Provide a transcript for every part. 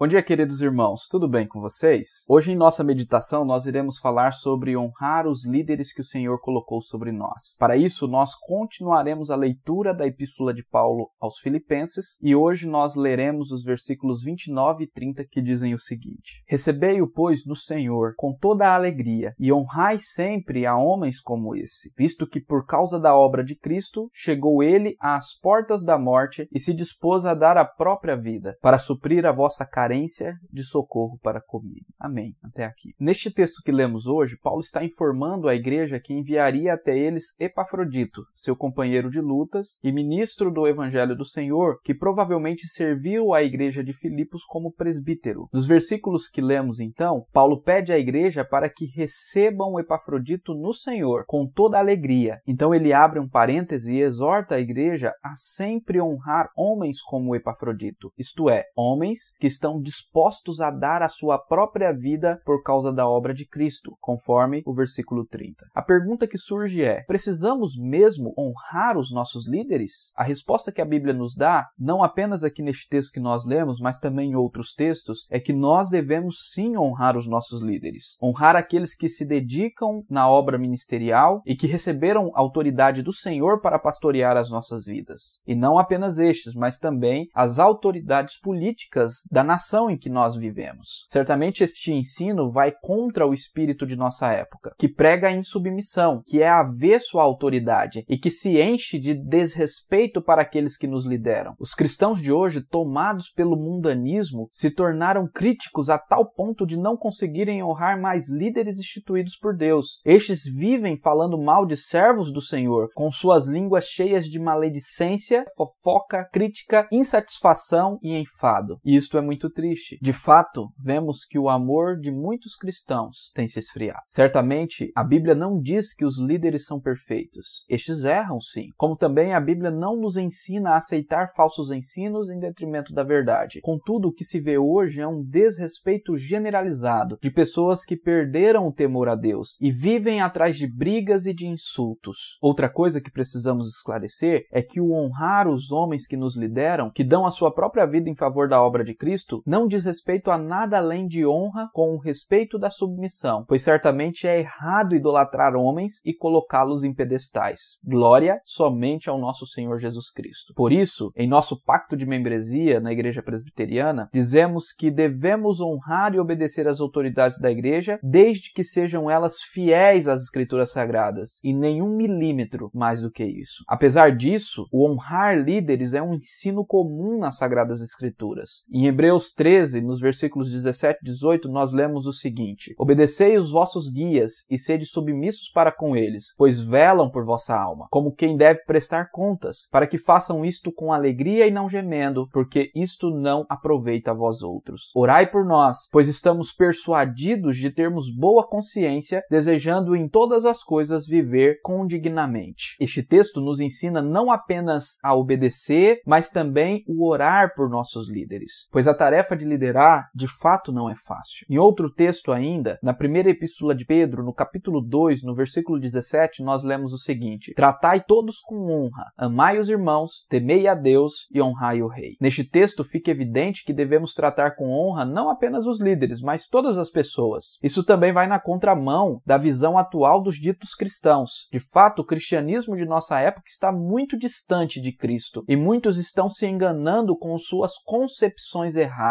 Bom dia, queridos irmãos, tudo bem com vocês? Hoje, em nossa meditação, nós iremos falar sobre honrar os líderes que o Senhor colocou sobre nós. Para isso, nós continuaremos a leitura da Epístola de Paulo aos Filipenses e hoje nós leremos os versículos 29 e 30 que dizem o seguinte: Recebei-o, pois, no Senhor com toda a alegria e honrai sempre a homens como esse, visto que por causa da obra de Cristo chegou ele às portas da morte e se dispôs a dar a própria vida para suprir a vossa carência carência de socorro para comigo. Amém. Até aqui. Neste texto que lemos hoje, Paulo está informando a igreja que enviaria até eles Epafrodito, seu companheiro de lutas e ministro do Evangelho do Senhor, que provavelmente serviu à igreja de Filipos como presbítero. Nos versículos que lemos então, Paulo pede à igreja para que recebam Epafrodito no Senhor com toda alegria. Então ele abre um parêntese e exorta a igreja a sempre honrar homens como Epafrodito, isto é, homens que estão dispostos a dar a sua própria vida por causa da obra de Cristo, conforme o versículo 30. A pergunta que surge é: precisamos mesmo honrar os nossos líderes? A resposta que a Bíblia nos dá, não apenas aqui neste texto que nós lemos, mas também em outros textos, é que nós devemos sim honrar os nossos líderes. Honrar aqueles que se dedicam na obra ministerial e que receberam autoridade do Senhor para pastorear as nossas vidas. E não apenas estes, mas também as autoridades políticas da nação em que nós vivemos. Certamente este ensino vai contra o espírito de nossa época, que prega a insubmissão, que é avesso à autoridade e que se enche de desrespeito para aqueles que nos lideram. Os cristãos de hoje, tomados pelo mundanismo, se tornaram críticos a tal ponto de não conseguirem honrar mais líderes instituídos por Deus. Estes vivem falando mal de servos do Senhor, com suas línguas cheias de maledicência, fofoca, crítica, insatisfação e enfado. E isto é muito triste. De fato, vemos que o amor de muitos cristãos tem se esfriado. Certamente, a Bíblia não diz que os líderes são perfeitos. Estes erram sim. Como também a Bíblia não nos ensina a aceitar falsos ensinos em detrimento da verdade. Contudo, o que se vê hoje é um desrespeito generalizado de pessoas que perderam o temor a Deus e vivem atrás de brigas e de insultos. Outra coisa que precisamos esclarecer é que o honrar os homens que nos lideram, que dão a sua própria vida em favor da obra de Cristo, não diz respeito a nada além de honra com o respeito da submissão, pois certamente é errado idolatrar homens e colocá-los em pedestais. Glória somente ao nosso Senhor Jesus Cristo. Por isso, em nosso pacto de membresia na Igreja Presbiteriana, dizemos que devemos honrar e obedecer às autoridades da Igreja, desde que sejam elas fiéis às Escrituras Sagradas, e nenhum milímetro mais do que isso. Apesar disso, o honrar líderes é um ensino comum nas Sagradas Escrituras. Em Hebreus 13, nos versículos 17 e 18, nós lemos o seguinte: Obedecei os vossos guias e sede submissos para com eles, pois velam por vossa alma, como quem deve prestar contas, para que façam isto com alegria e não gemendo, porque isto não aproveita a vós outros. Orai por nós, pois estamos persuadidos de termos boa consciência, desejando em todas as coisas viver condignamente. Este texto nos ensina não apenas a obedecer, mas também o orar por nossos líderes, pois a tarefa tarefa de liderar de fato não é fácil. Em outro texto ainda, na primeira epístola de Pedro, no capítulo 2, no versículo 17, nós lemos o seguinte: Tratai todos com honra, amai os irmãos, temei a Deus e honrai o rei. Neste texto fica evidente que devemos tratar com honra não apenas os líderes, mas todas as pessoas. Isso também vai na contramão da visão atual dos ditos cristãos. De fato, o cristianismo de nossa época está muito distante de Cristo e muitos estão se enganando com suas concepções erradas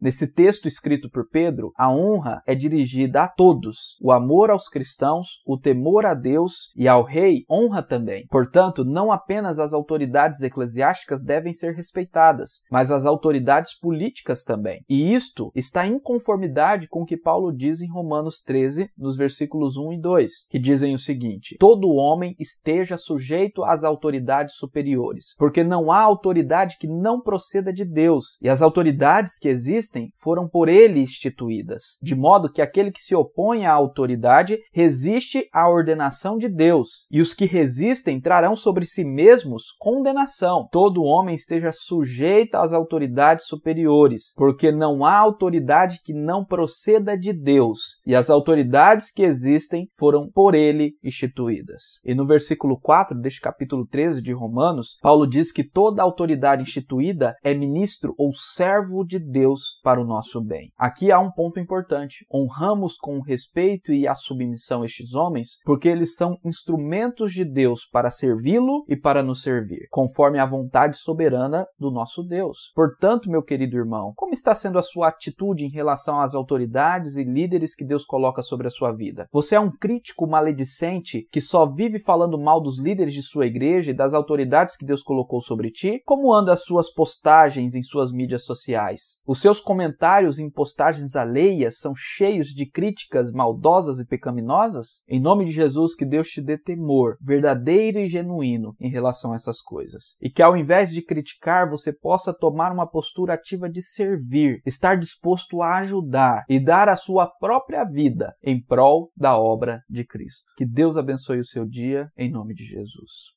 Nesse texto escrito por Pedro, a honra é dirigida a todos. O amor aos cristãos, o temor a Deus e ao rei honra também. Portanto, não apenas as autoridades eclesiásticas devem ser respeitadas, mas as autoridades políticas também. E isto está em conformidade com o que Paulo diz em Romanos 13, nos versículos 1 e 2, que dizem o seguinte: Todo homem esteja sujeito às autoridades superiores, porque não há autoridade que não proceda de Deus, e as autoridades que existem foram por ele instituídas, de modo que aquele que se opõe à autoridade resiste à ordenação de Deus, e os que resistem trarão sobre si mesmos condenação. Todo homem esteja sujeito às autoridades superiores, porque não há autoridade que não proceda de Deus, e as autoridades que existem foram por ele instituídas. E no versículo 4 deste capítulo 13 de Romanos, Paulo diz que toda autoridade instituída é ministro ou servo de Deus para o nosso bem. Aqui há um ponto importante. Honramos com respeito e a submissão estes homens, porque eles são instrumentos de Deus para servi-lo e para nos servir, conforme a vontade soberana do nosso Deus. Portanto, meu querido irmão, como está sendo a sua atitude em relação às autoridades e líderes que Deus coloca sobre a sua vida? Você é um crítico maledicente que só vive falando mal dos líderes de sua igreja e das autoridades que Deus colocou sobre ti? Como anda as suas postagens em suas mídias sociais? Os seus comentários em postagens alheias são cheios de críticas maldosas e pecaminosas? Em nome de Jesus, que Deus te dê temor verdadeiro e genuíno em relação a essas coisas. E que ao invés de criticar, você possa tomar uma postura ativa de servir, estar disposto a ajudar e dar a sua própria vida em prol da obra de Cristo. Que Deus abençoe o seu dia, em nome de Jesus.